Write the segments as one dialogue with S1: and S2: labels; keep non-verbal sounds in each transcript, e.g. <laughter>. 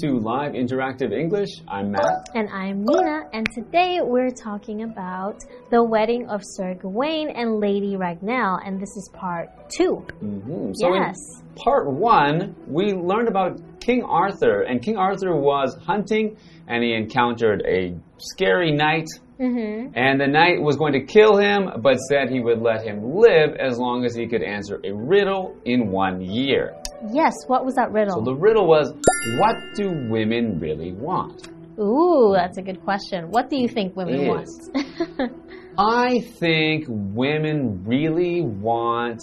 S1: to Live Interactive English. I'm Matt.
S2: And I'm Nina, and today we're talking about the wedding of Sir Gawain and Lady Ragnell, and this is part 2
S1: Mm -hmm. So
S2: yes.
S1: in part one, we learned about King Arthur, and King Arthur was hunting, and he encountered a scary knight.
S2: Mm -hmm.
S1: And the knight was going to kill him, but said he would let him live as long as he could answer a riddle in one year.
S2: Yes, what was that riddle?
S1: So the riddle was what do women really want?
S2: Ooh, that's a good question. What do you think women want?
S1: I think women really want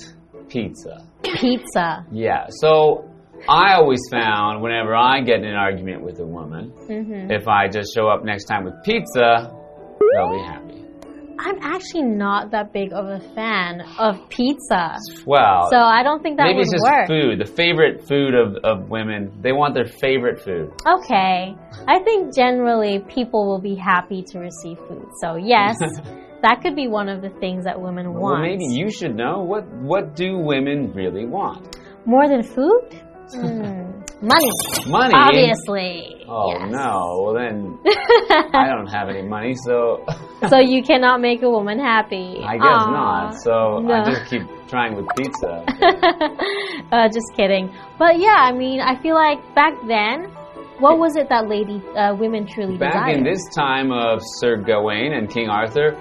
S1: pizza.
S2: Pizza.
S1: Yeah, so I always found whenever I get in an argument with a woman,
S2: hmm
S1: if I just show up next time with pizza, they'll be happy.
S2: I'm actually not that big of a fan of pizza.
S1: Well,
S2: So I don't think that
S1: maybe
S2: would
S1: it's just
S2: work.
S1: food, the favorite food of, of women. They want their favorite food.
S2: Okay. I think generally people will be happy to receive food. So yes, <laughs> that could be one of the things that women
S1: Well,
S2: want.
S1: maybe you should know what what do women really want?
S2: More than food? <laughs> Hmm. Money.
S1: Money.
S2: Obviously.
S1: Oh
S2: yes.
S1: no! Well then, <laughs> I don't have any money, so <laughs>
S2: so you cannot make a woman happy.
S1: I guess
S2: Aw.
S1: not. So
S2: No.
S1: I just keep trying with pizza. <laughs>
S2: uh, just kidding. But yeah, I mean, I feel like back then, what was it that lady, uh, women truly
S1: Back
S2: desired?
S1: in this time of Sir Gawain and King Arthur,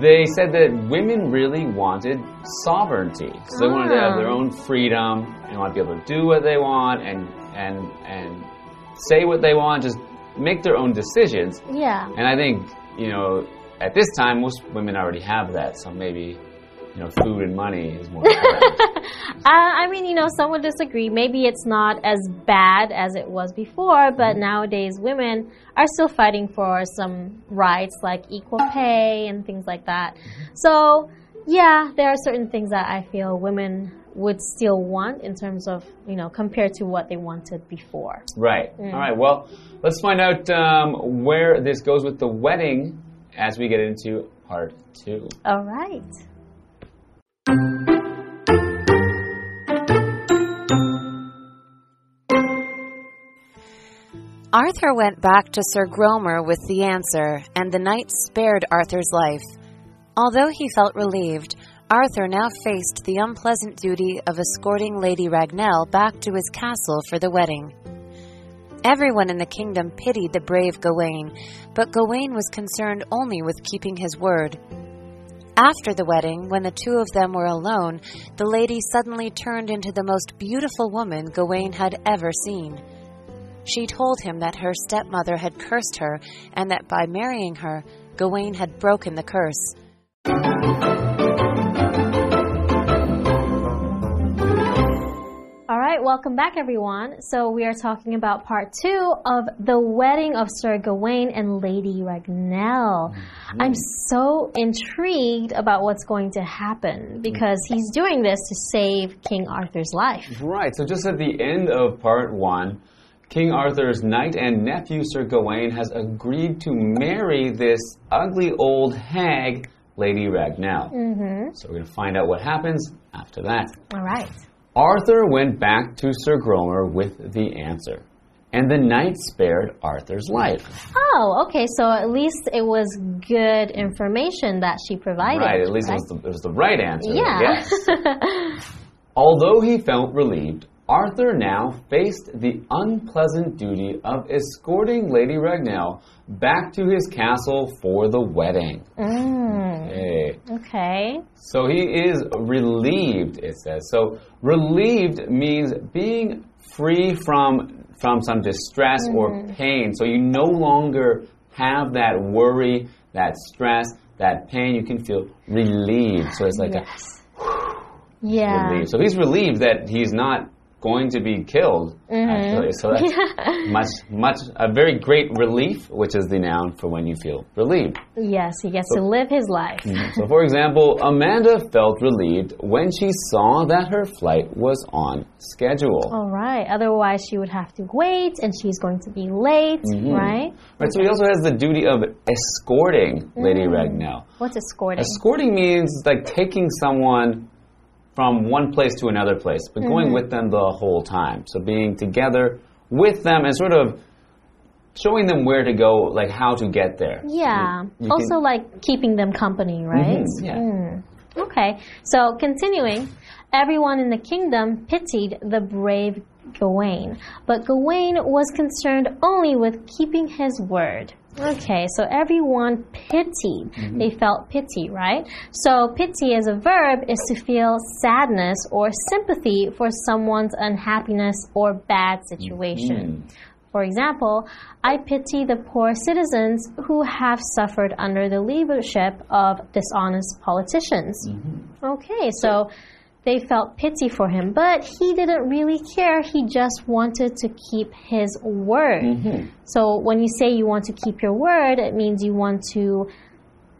S1: they said that women really wanted sovereignty. So they wanted to have their
S2: Ah.
S1: own freedom and want to be able to do what they want and and and say what they want, just make their own decisions.
S2: yeah.
S1: And I think, you know, at this time most women already have that, so maybe you know, food and money is more. <laughs>
S2: Uh, I mean, you know, some would disagree. Maybe it's not as bad as it was before, but
S1: Mm-hmm.
S2: nowadays women are still fighting for some rights like equal pay and things like that.
S1: Mm-hmm.
S2: So, yeah, there are certain things that I feel women would still want in terms of, you know, compared to what they wanted before.
S1: Right. All right. Well, let's find out um, where this goes with the wedding as we get into part two.
S2: All right.
S3: Arthur went back to Sir Gromer with the answer, and the knight spared Arthur's life. Although he felt relieved, Arthur now faced the unpleasant duty of escorting Lady Ragnell back to his castle for the wedding. Everyone in the kingdom pitied the brave Gawain, but Gawain was concerned only with keeping his word. After the wedding, when the two of them were alone, the lady suddenly turned into the most beautiful woman Gawain had ever seen. She told him that her stepmother had cursed her and that by marrying her, Gawain had broken the curse.
S2: Right, welcome back, everyone. So, we are talking about part two of the wedding of Sir Gawain and Lady Ragnell. I'm so intrigued about what's going to happen because he's doing this to save King Arthur's life.
S1: Right. So just at the end of part one, King Arthur's knight and nephew Sir Gawain has agreed to marry this ugly old hag, Lady Ragnell.
S2: Mm-hmm.
S1: So we're going to find out what happens after that.
S2: All right.
S1: Arthur went back to Sir Gromer with the answer, and the knight spared Arthur's life.
S2: Oh, okay. So at least it was good information that she provided.
S1: Right, at least it was the, it was the right answer.
S2: Yeah.
S1: Yes. <laughs> Although he felt relieved, Arthur now faced the unpleasant duty of escorting Lady Ragnell back to his castle for the wedding.
S2: mm,
S1: Hey.
S2: okay.
S1: So he is relieved, it says. So relieved means being free from from some distress or
S2: Mm-hmm.
S1: pain. So you no longer have that worry, that stress, that pain. You can feel relieved. So it's like
S2: Yes.
S1: a
S2: Yeah.
S1: So he's relieved that he's not going to be killed. Mm-hmm. Actually, so that's <laughs> much, much a very great relief, which is the noun for when you feel relieved.
S2: Yes, he gets to live his life. Mm-hmm.
S1: So, for example, Amanda felt relieved when she saw that her flight was on schedule.
S2: All right. Otherwise, she would have to wait, and she's going to be late, mm-hmm. right?
S1: Right, so he also has the duty of escorting Lady mm. Ragnell.
S2: What's escorting?
S1: Escorting means like taking someone from one place to another place, but going with them the whole time. So being together with them and sort of showing them where to go, like how to get there.
S2: yeah.
S1: You- you
S2: also,
S1: can-
S2: like keeping them company, right?
S1: Mhm, yeah.
S2: Mm. Okay. So, continuing, everyone in the kingdom pitied the brave Gawain, but Gawain was concerned only with keeping his word. Okay, so everyone pitied.
S1: Mm-hmm.
S2: They felt pity, right? So, pity as a verb is to feel sadness or sympathy for someone's unhappiness or bad situation.
S1: Mm.
S2: For example, I pity the poor citizens who have suffered under the leadership of dishonest politicians. Okay, so they felt pity for him, but he didn't really care. He just wanted to keep his word. Mm-hmm. So when you say you want to keep your word, it means you want to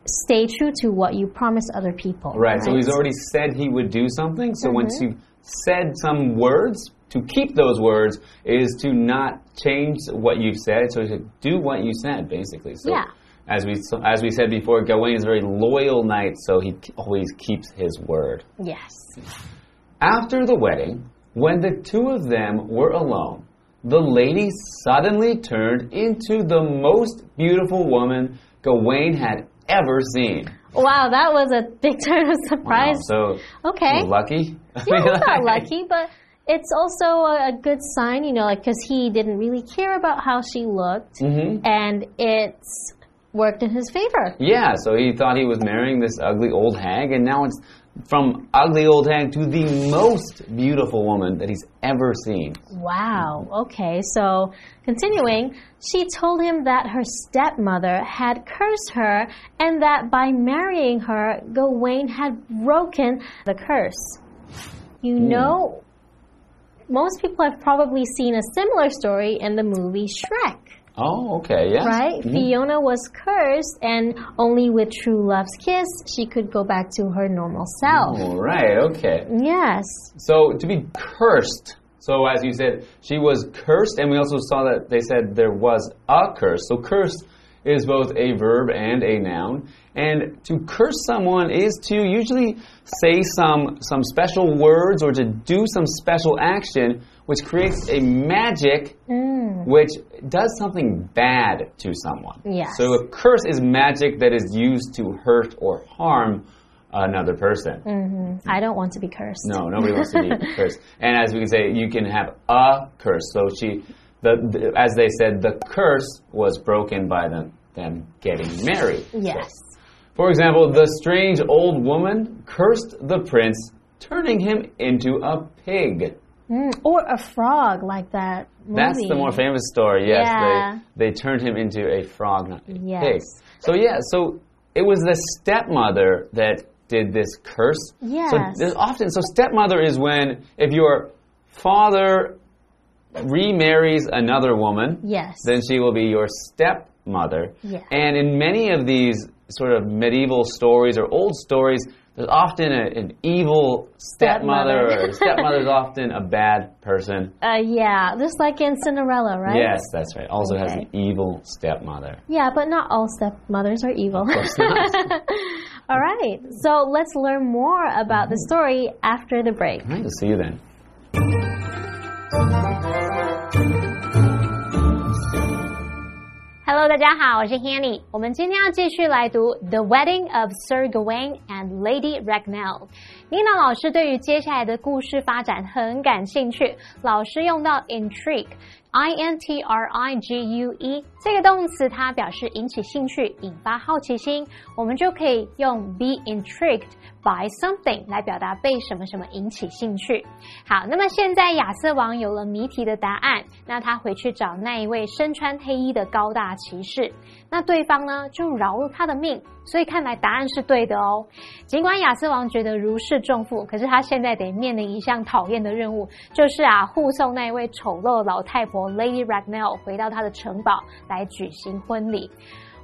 S2: stay true to what you promised other people.
S1: Right, so he's already said he would do something. So once mm-hmm. you've said some words, to keep those words is to not change what you've said. So to do what you said, basically. So
S2: Yeah.
S1: As we as we said before, Gawain is a very loyal knight, so he always keeps his word.
S2: Yes.
S1: After the wedding, when the two of them were alone, the lady suddenly turned into the most beautiful woman Gawain had ever seen.
S2: Wow, that was a big <laughs> turn of surprise.
S1: Wow, so
S2: Okay.
S1: lucky.
S2: Yeah, he's <laughs> not lucky, but it's also a, good sign, you know, like because he didn't really care about how she looked,
S1: Mhm.
S2: and it's worked in his favor.
S1: Yeah, so he thought he was marrying this ugly old hag, and now it's from ugly old hag to the most beautiful woman that he's ever seen.
S2: Wow. Okay, so continuing, she told him that her stepmother had cursed her, and that by marrying her, Gawain had broken the curse. You hmm. know, most people have probably seen a similar story in the movie Shrek.
S1: Oh, okay, yeah.
S2: Right? Mm-hmm. Fiona was cursed, and only with true love's kiss she could go back to her normal self.
S1: Oh, right, okay.
S2: Yes.
S1: So to be cursed. So as you said, she was cursed, and we also saw that they said there was a curse. So cursed is both a verb and a noun. And to curse someone is to usually say some some special words or to do some special action which creates a magic mm. which does something bad to someone.
S2: Yes.
S1: So a curse is magic that is used to hurt or harm another person. Mm-hmm. Hmm.
S2: I don't want to be cursed.
S1: No, nobody wants to be <laughs> cursed. And as we can say, you can have a curse. So she, the, the as they said, the curse was broken by them them getting married.
S2: Yes.
S1: For example, the strange old woman cursed the prince, turning him into a pig.
S2: Mm, or a frog, like that movie.
S1: That's the more famous story. Yes,
S2: Yeah.
S1: they they turned him into a frog, not a
S2: Yes.
S1: pig. So yeah, so it was the stepmother that did this curse.
S2: Yes.
S1: So there's often so stepmother is when if your father remarries another woman,
S2: Yes.
S1: then she will be your stepmother.
S2: Yeah.
S1: And in many of these sort of medieval stories or old stories, there's often a, an evil stepmother,
S2: Stepmother. <laughs>
S1: or stepmother is often a bad person.
S2: Uh, yeah, just like in Cinderella, right?
S1: Yes, that's right. Also has an evil stepmother.
S2: Yeah, but not all stepmothers are evil.
S1: Of course not. <laughs>
S2: all right, so let's learn more about the story after the break.
S1: All right, we'll see you then.
S2: Hello，大家好，我是 Hanny。我们今天要继续来读《The Wedding of Sir Gawain and Lady Ragnell》。 妮娜老师对于接下来的故事发展很感兴趣，老师用到
S4: intrigue，I N T R I G U E 这个动词，它表示引起兴趣、引发好奇心，我们就可以用 be intrigued by something 来表达被什么什么引起兴趣。好，那么现在亚瑟王有了谜题的答案，那他回去找那一位身穿黑衣的高大骑士，那对方呢就饶了他的命，所以看来答案是对的哦。尽管亚瑟王觉得如释重负，可是他现在得面临一项讨厌的任务，就是啊护送那一位丑陋老太婆 Lady Ragnell 回到他的城堡来举行婚礼。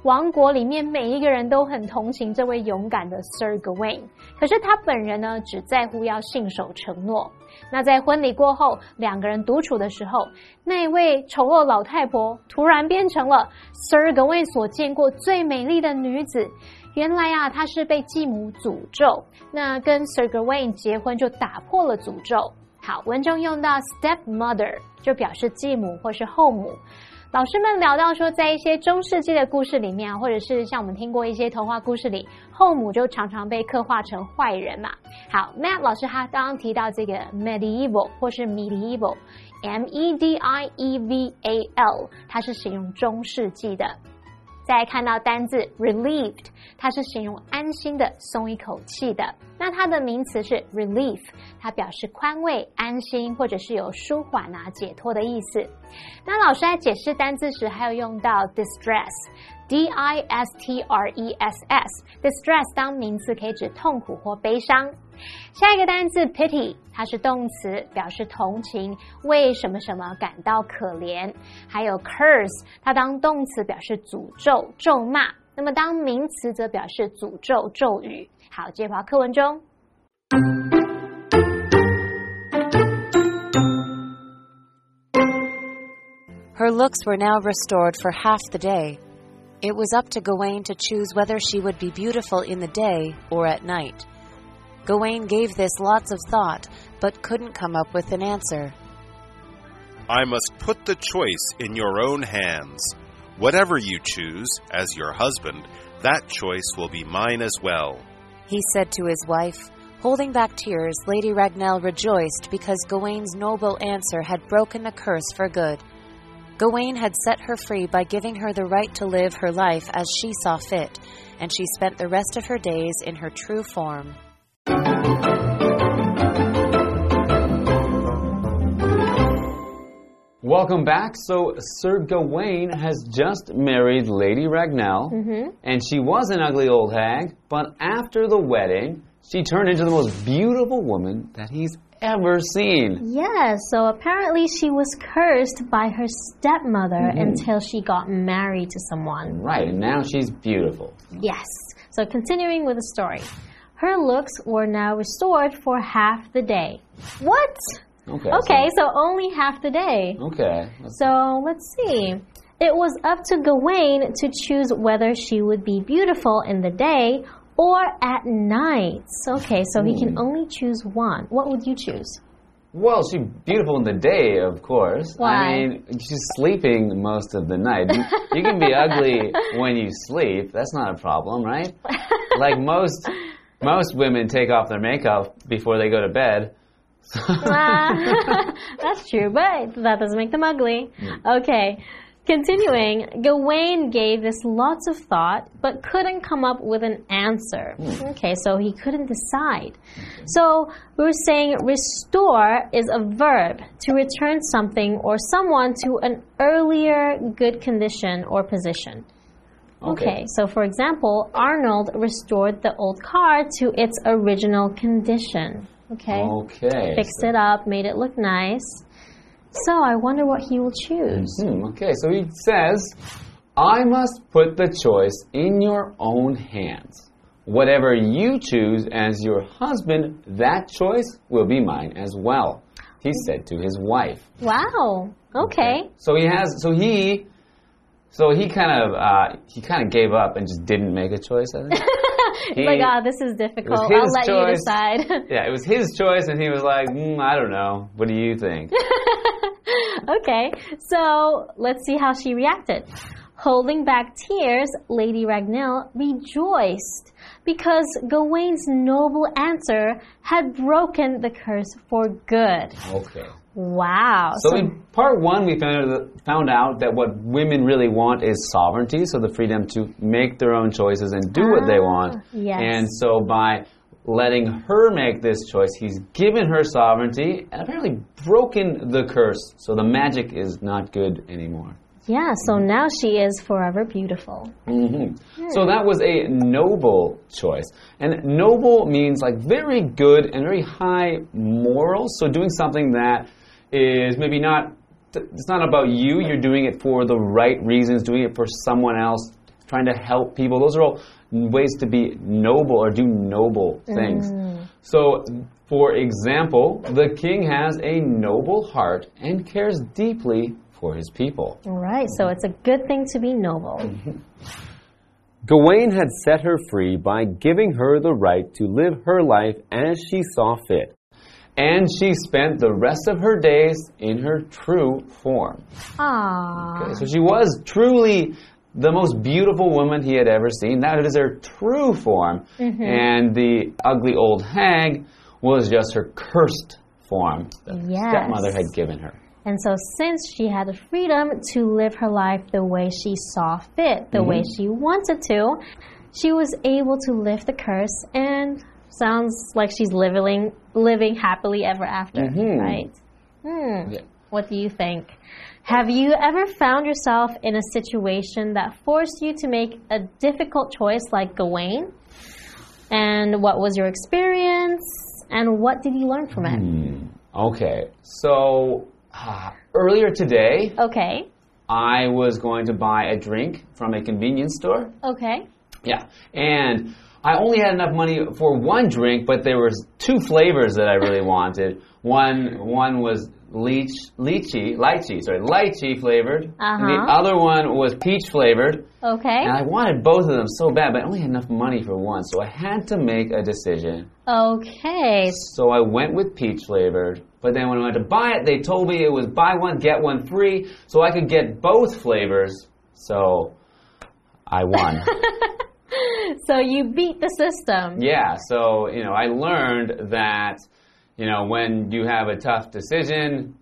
S4: 王国里面每一个人都很同情这位勇敢的 Sir Gawain，可是他本人呢，只在乎要信守承诺。那在婚礼过后，两个人独处的时候，那位丑陋老太婆突然变成了 Sir Gawain 所见过最美丽的女子。原来啊，她是被继母诅咒，那跟 Sir Gawain 结婚就打破了诅咒。好，文中用到 stepmother 就表示继母或是后母。老师们聊到说，在一些中世纪的故事里面，或者是像我们听过一些童话故事里，后母就常常被刻画成坏人嘛。好，Matt 老师他刚刚提到这个 medieval 或是 medieval，M E D I E V A L，它是形容中世纪的。再看到单字 relieved，它是形容安心的、松一口气的。那它的名词是 relief，它表示宽慰、安心或者是有舒缓啊、解脱的意思。那老师在解释单字时，还有用到 distress，D I S T R E S S，distress 当名词可以指痛苦或悲伤。下一个单词 pity，它是动词，表示同情，为什么什么感到可怜。还有 curse，它当动词表示诅咒、咒骂，那么当名词则表示诅咒、咒语。好，接华课文中。
S3: Her looks were now restored for half the day. It was up to Gawain to choose whether she would be beautiful in the day or at night. Gawain gave this lots of thought, but couldn't come up with an answer.
S5: I must put the choice in your own hands. Whatever you choose as your husband, that choice will be mine as well.
S3: He said to his wife. Holding back tears, Lady Ragnell rejoiced because Gawain's noble answer had broken the curse for good. Gawain had set her free by giving her the right to live her life as she saw fit, and she spent the rest of her days in her true form.
S1: Welcome back. So, Sir Gawain has just married Lady Ragnell, mm-hmm. and she was an ugly old hag, but after the wedding, she turned into the most beautiful woman that he's ever seen.
S4: Yes, so apparently she was cursed by her stepmother mm-hmm. until she got married to someone.
S1: Right, and now she's beautiful.
S4: Yes. So continuing with the story. Her looks were now restored for half the day. What?
S1: Okay.
S4: Okay, so only half the day.
S1: Okay.
S4: So let's see. It was up to Gawain to choose whether she would be beautiful in the day or at night. Okay, so he can hmm. only choose one. What would you choose?
S1: Well, she's beautiful in the day, of course.
S4: Why?
S1: I mean, she's sleeping most of the night. You, you can be ugly <laughs> when you sleep. That's not a problem, right? Like most <laughs> most women take off their makeup before they go to bed. <laughs> <laughs>
S4: That's true, but that doesn't make them ugly. Mm. Okay. Continuing, Gawain gave this lots of thought, but couldn't come up with an answer. Hmm. Okay, so he couldn't decide. So we were saying restore is a verb to return something or someone to an earlier good condition or position. Okay, so for example, Arnold restored the old car to its original condition. Okay,
S1: Okay.
S4: fixed it up, made it look nice. So I wonder what he will choose.
S1: Hmm, okay, so he says, I must put the choice in your own hands. Whatever you choose as your husband, that choice will be mine as well. He said to his wife.
S4: Wow. Okay.
S1: So he has. So he. So he kind of. Uh, he kind of gave up and just didn't make a choice. I think. <laughs> He-
S4: like, ah, this is difficult. I'll let you decide. <laughs>
S1: yeah, it was his choice, and he was like, mm, I don't know. What do you think? <laughs>
S4: okay, so let's see how she reacted. Holding back tears, Lady Ragnell rejoiced because Gawain's noble answer had broken the curse for good.
S1: okay.
S2: Wow.
S1: So, in part one, we found, found out that what women really want is sovereignty, so the freedom to make their own choices and do what they want.
S2: yes.
S1: And so, by letting her make this choice, he's given her sovereignty and apparently broken the curse. So, the magic is not good anymore.
S2: yeah, so now she is forever beautiful.
S1: Mm -hmm. So that was a noble choice. And noble means like very good and very high morals. So doing something that is maybe not, it's not about you, you're doing it for the right reasons, doing it for someone else, trying to help people. Those are all ways to be noble or do noble things. Mm. So, for example, the king has a noble heart and cares deeply for his people.
S2: All right, so it's a good thing to be noble. <laughs>
S1: Gawain had set her free by giving her the right to live her life as she saw fit. And she spent the rest of her days in her true form.
S2: Aww.
S1: So she was truly the most beautiful woman he had ever seen. That is her true form. Mm-hmm. And the ugly old hag was just her cursed form that her
S2: Yes.
S1: stepmother had given her.
S2: And so, since she had the freedom to live her life the way she saw fit, the mm-hmm. way she wanted to, she was able to lift the curse and sounds like she's living living happily ever after,
S1: Mhm.
S2: right? Hmm.
S1: Yeah.
S2: What do you think? Have you ever found yourself in a situation that forced you to make a difficult choice like Gawain? And what was your experience? And what did you learn from it?
S1: Okay, so uh, earlier today,
S2: Okay.
S1: I was going to buy a drink from a convenience store.
S2: Okay.
S1: Yeah, and I only had enough money for one drink, but there was two flavors that I really wanted. One one was leech, lychee, lychee, sorry, lychee flavored, and the
S2: Uh-huh.
S1: other one was peach flavored.
S2: Okay.
S1: And I wanted both of them so bad, but I only had enough money for one, so I had to make a decision.
S2: Okay.
S1: So I went with peach flavored. But then when I went to buy it, they told me it was buy one get one free, so I could get both flavors. So I won. <laughs> <laughs>
S2: So you beat the system.
S1: Yeah, so, you know, I learned that, you know, when you have a tough decision,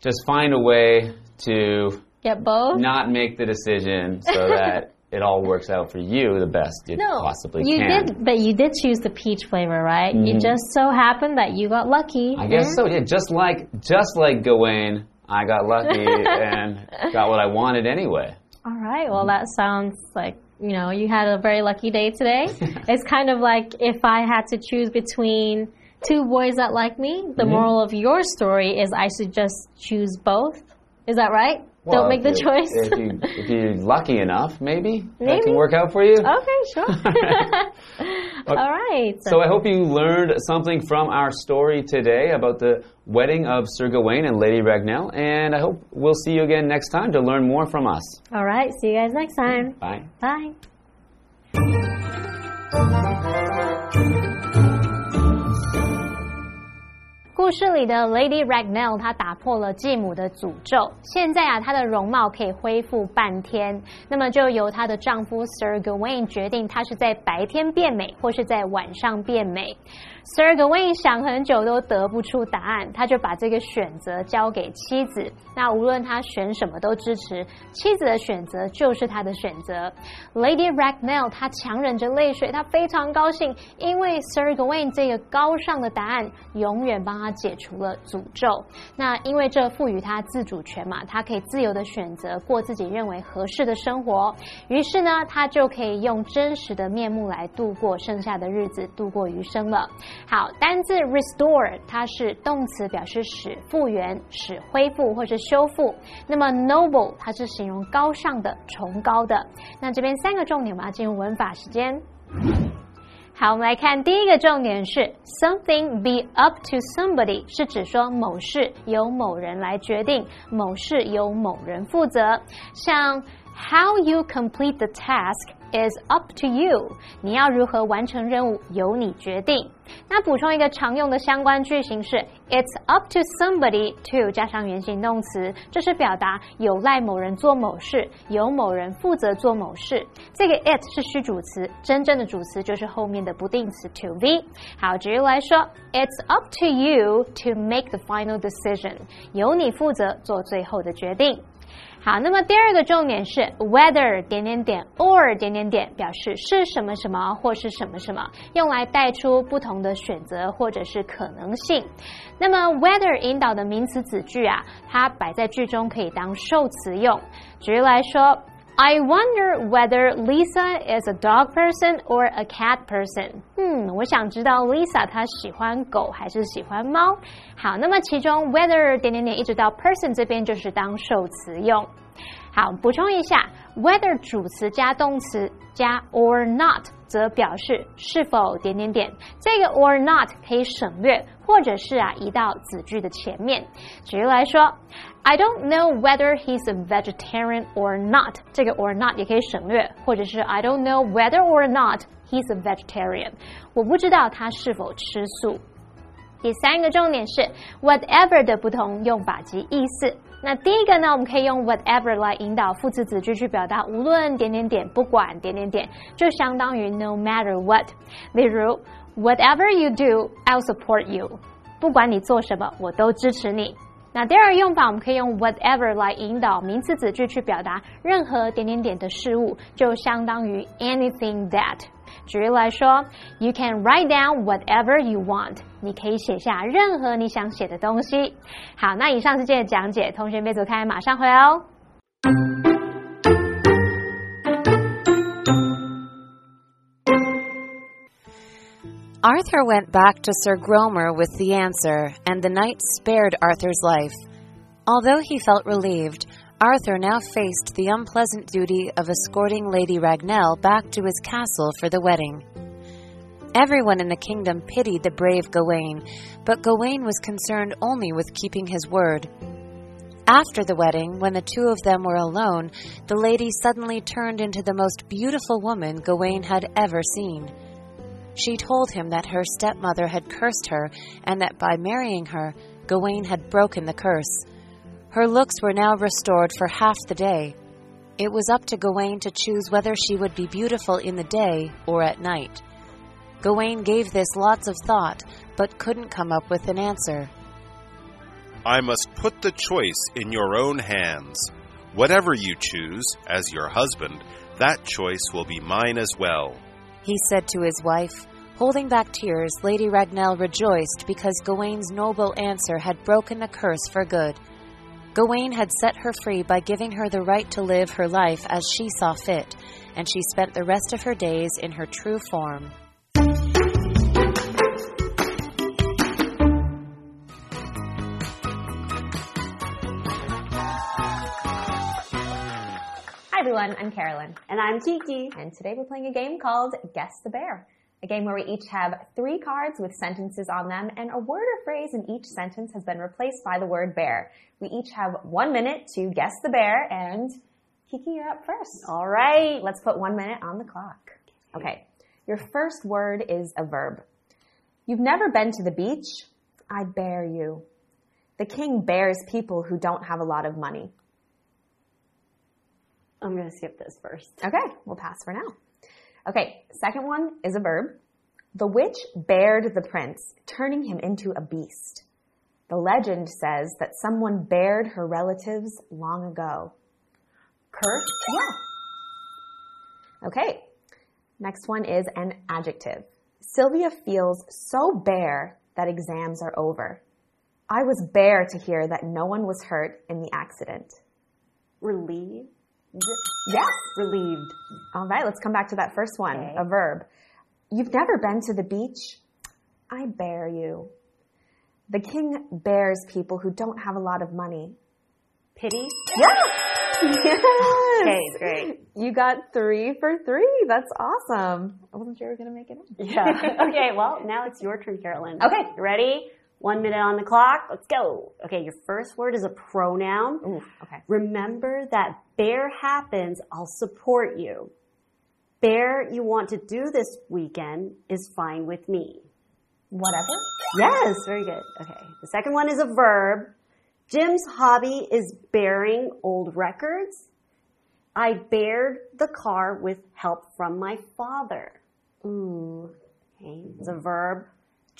S1: just find a way to
S2: Get both?
S1: not make the decision so <laughs> that it all works out for you the best you possibly
S2: you
S1: can.
S2: did, but you did choose the peach flavor, right? It mm-hmm. just so happened that you got lucky.
S1: I guess mm-hmm. so. Yeah, just like just like Gawain, I got lucky <laughs> and got what I wanted anyway.
S2: All right. Well, that sounds like you know you had a very lucky day today. <laughs> it's kind of like if I had to choose between two boys that like me. The
S1: Mm-hmm.
S2: moral of your story is I should just choose both. Is that right?
S1: Well,
S2: Don't make the choice.
S1: If, you, if you're lucky enough, maybe, that can work out for you.
S2: okay, sure. <laughs> <laughs> All right.
S1: So I hope you learned something from our story today about the wedding of Sir Gawain and Lady Ragnell, and I hope we'll see you again next time to learn more from us.
S2: All right. See you guys next time.
S1: Bye.
S2: Bye.
S4: 故事里的 Lady Ragnell 她打破了继母的诅咒，现在啊，她的容貌可以恢复半天。那么就由她的丈夫 Sir Gawain 决定，她是在白天变美，或是在晚上变美。Sir Gawain 想很久都得不出答案，他就把这个选择交给妻子。那无论他选什么都支持，妻子的选择就是他的选择。Lady Ragnell 她强忍着泪水，她非常高兴，因为 Sir Gawain 这个高尚的答案永远帮他解除了诅咒。那因为这赋予他自主权嘛，他可以自由的选择过自己认为合适的生活。于是呢，他就可以用真实的面目来度过剩下的日子，度过余生了。好，单字 restore 它是动词，表示使复原、使恢复或是修复。那么 noble 它是形容高尚的、崇高的。那这边三个重点，我们要进入文法时间。好，我们来看第一个重点是 something be up to somebody，是指说某事由某人来决定，某事由某人负责。像 How you complete the task is up to you。你要如何完成任务，由你决定。那补充一个常用的相关句型是 It's up to somebody to 加上原形动词，这是表达有赖某人做某事，由某人负责做某事。这个 it 是虚主词，真正的主词就是后面的不定词 to be。好，举例来说，It's up to you to make the final decision。由你负责做最后的决定。好，那么第二个重点是 whether 点点点 or 点点点，表示是什么什么或是什么什么，用来带出不同的选择或者是可能性。那么 whether 引导的名词子句啊，它摆在句中可以当受词用。举例来说。I wonder whether Lisa is a dog person or a cat person。嗯，我想知道 Lisa 她喜欢狗还是喜欢猫。好，那么其中 whether 点点点一直到 person 这边就是当受词用。好，补充一下，whether 主词加动词加 or not 则表示是否点点点。这个 or not 可以省略，或者是啊移到子句的前面。举例来说。I don't know whether he's a vegetarian or not。这个 or not 也可以省略，或者是 I don't know whether or not he's a vegetarian。我不知道他是否吃素。第三个重点是 whatever 的不同用法及意思。那第一个呢，我们可以用 whatever 来引导副词子句去表达无论点点点，不管点点点，就相当于 no matter what。例如 whatever you do, I'll support you。不管你做什么，我都支持你。那第二个用法，我们可以用 whatever 来引导名词子句去表达任何点点点的事物，就相当于 anything that。举例来说，You can write down whatever you want。你可以写下任何你想写的东西。好，那以上是今天的讲解，同学别走开，马上回来哦。
S3: Arthur went back to Sir Gromer with the answer, and the knight spared Arthur's life. Although he felt relieved, Arthur now faced the unpleasant duty of escorting Lady Ragnell back to his castle for the wedding. Everyone in the kingdom pitied the brave Gawain, but Gawain was concerned only with keeping his word. After the wedding, when the two of them were alone, the lady suddenly turned into the most beautiful woman Gawain had ever seen. She told him that her stepmother had cursed her and that by marrying her, Gawain had broken the curse. Her looks were now restored for half the day. It was up to Gawain to choose whether she would be beautiful in the day or at night. Gawain gave this lots of thought, but couldn't come up with an answer.
S5: I must put the choice in your own hands. Whatever you choose, as your husband, that choice will be mine as well
S3: he said to his wife. Holding back tears, Lady Ragnell rejoiced because Gawain's noble answer had broken the curse for good. Gawain had set her free by giving her the right to live her life as she saw fit, and she spent the rest of her days in her true form.
S6: Hi everyone, I'm Carolyn.
S7: And I'm Kiki.
S6: And today we're playing a game called Guess the Bear. A game where we each have three cards with sentences on them and a word or phrase in each sentence has been replaced by the word bear. We each have one minute to guess the bear and Kiki, you're up first.
S7: All right.
S6: Let's put one minute on the clock. Okay. Your first word is a verb. You've never been to the beach? I bear you. The king bears people who don't have a lot of money.
S7: I'm going to skip this first.
S6: Okay, we'll pass for now. Okay, second one is a verb. The witch bared the prince, turning him into a beast. The legend says that someone bared her relatives long ago.
S7: Curse?
S6: Yeah. Okay, next one is an adjective. Sylvia feels so bare that exams are over. I was bare to hear that no one was hurt in the accident.
S7: Relieved?
S6: Yes.
S7: Relieved.
S6: All right, let's come back to that first one,
S7: Okay.
S6: a verb. You've never been to the beach? I bear you. The king bears people who don't have a lot of money.
S7: Pity?
S6: Yeah. <laughs> Yes.
S7: Okay, great.
S6: You got three for three. That's awesome. I wasn't sure you were going to make it in.
S7: Yeah. <laughs> okay, well, now it's your turn, Carolyn.
S6: Okay.
S7: Ready? One minute on the clock. Let's go. Okay, your first word is a pronoun.
S6: Ooh, okay.
S7: Remember that bear happens, I'll support you. Bear you want to do this weekend is fine with me.
S6: Whatever.
S7: Yes, very good. Okay. The second one is a verb. Jim's hobby is bearing old records. I bared the car with help from my father.
S6: Ooh.
S7: Okay, it's a verb.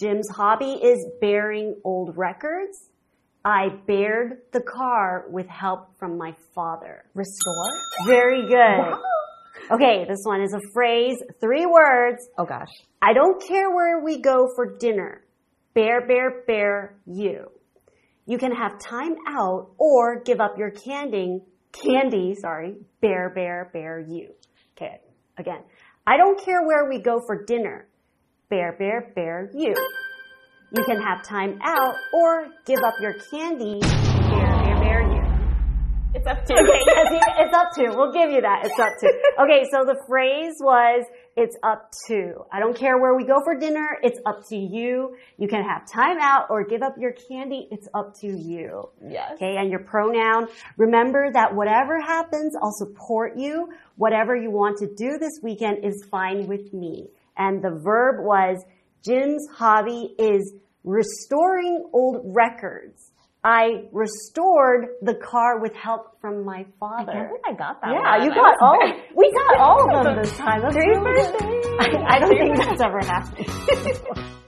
S7: Jim's hobby is bearing old records. I bared the car with help from my father.
S6: Restore.
S7: Very good. Okay, this one is a phrase, three words.
S6: Oh gosh.
S7: I don't care where we go for dinner. Bear, bear, bear, you. You can have time out or give up your candy, candy, sorry, bear, bear, bear, you. Okay, again. I don't care where we go for dinner. Bear, bear, bear, you. You can have time out or give up your candy, bear, bear, bear, you.
S6: It's up to
S7: Okay, it's up to. We'll give you that. It's up to. Okay, so the phrase was, it's up to. I don't care where we go for dinner. It's up to you. You can have time out or give up your candy. It's up to you.
S6: Yes.
S7: Okay, and your pronoun. Remember that whatever happens, I'll support you. Whatever you want to do this weekend is fine with me. And the verb was, Jim's hobby is restoring old records. I restored the car with help from my
S6: I
S7: father.
S6: can't believe I got that.
S7: Yeah,
S6: one.
S7: you got all.
S6: very-
S7: We got all of them this time. That's <laughs>
S6: Three
S7: good. I, <laughs> I don't think that's ever happened. <laughs>